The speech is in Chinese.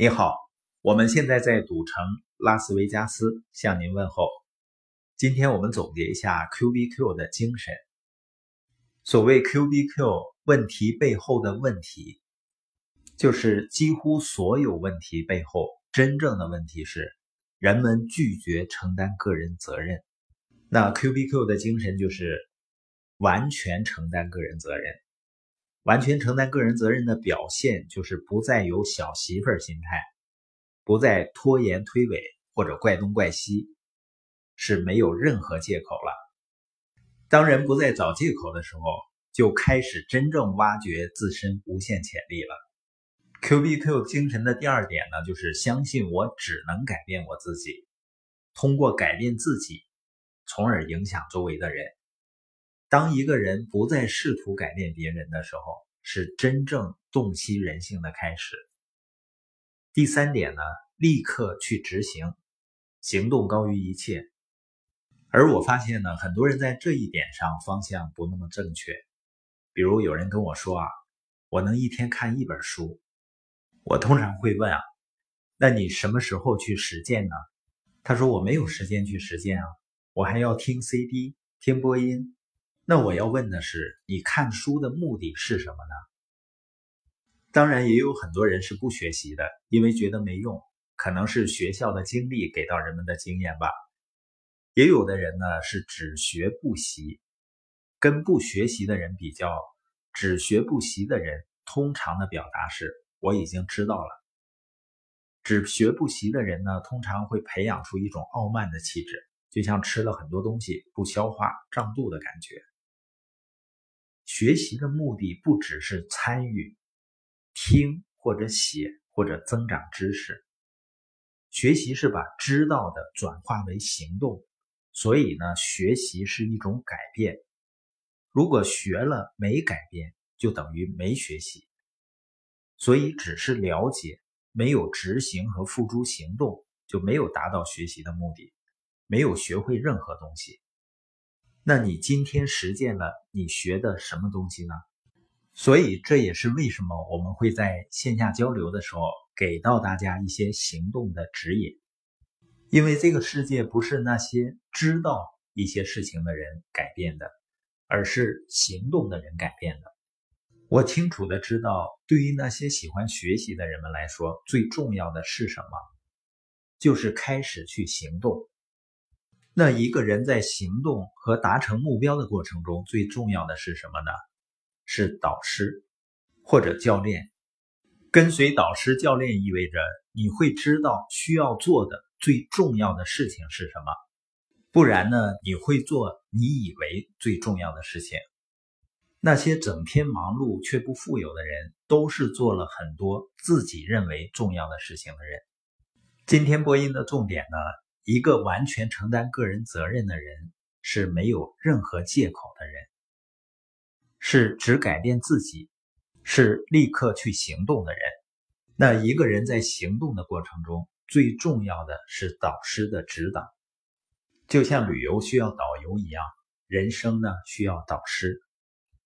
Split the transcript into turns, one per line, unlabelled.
你好，我们现在在赌城拉斯维加斯向您问候。今天我们总结一下 Q B Q 的精神。所谓 Q B Q，问题背后的问题，就是几乎所有问题背后真正的问题是人们拒绝承担个人责任。那 Q B Q 的精神就是完全承担个人责任。完全承担个人责任的表现，就是不再有小媳妇儿心态，不再拖延推诿或者怪东怪西，是没有任何借口了。当人不再找借口的时候，就开始真正挖掘自身无限潜力了。Q B Q 精神的第二点呢，就是相信我只能改变我自己，通过改变自己，从而影响周围的人。当一个人不再试图改变别人的时候，是真正洞悉人性的开始。第三点呢，立刻去执行，行动高于一切。而我发现呢，很多人在这一点上方向不那么正确。比如有人跟我说啊，我能一天看一本书，我通常会问啊，那你什么时候去实践呢？他说我没有时间去实践啊，我还要听 CD，听播音。那我要问的是，你看书的目的是什么呢？当然，也有很多人是不学习的，因为觉得没用，可能是学校的经历给到人们的经验吧。也有的人呢是只学不习，跟不学习的人比较，只学不习的人通常的表达是“我已经知道了”。只学不习的人呢，通常会培养出一种傲慢的气质，就像吃了很多东西不消化、胀肚的感觉。学习的目的不只是参与、听或者写或者增长知识，学习是把知道的转化为行动，所以呢，学习是一种改变。如果学了没改变，就等于没学习。所以，只是了解，没有执行和付诸行动，就没有达到学习的目的，没有学会任何东西。那你今天实践了你学的什么东西呢？所以这也是为什么我们会在线下交流的时候给到大家一些行动的指引，因为这个世界不是那些知道一些事情的人改变的，而是行动的人改变的。我清楚的知道，对于那些喜欢学习的人们来说，最重要的是什么？就是开始去行动。那一个人在行动和达成目标的过程中，最重要的是什么呢？是导师或者教练。跟随导师、教练意味着你会知道需要做的最重要的事情是什么，不然呢，你会做你以为最重要的事情。那些整天忙碌却不富有的人，都是做了很多自己认为重要的事情的人。今天播音的重点呢？一个完全承担个人责任的人，是没有任何借口的人，是只改变自己，是立刻去行动的人。那一个人在行动的过程中，最重要的是导师的指导，就像旅游需要导游一样，人生呢需要导师。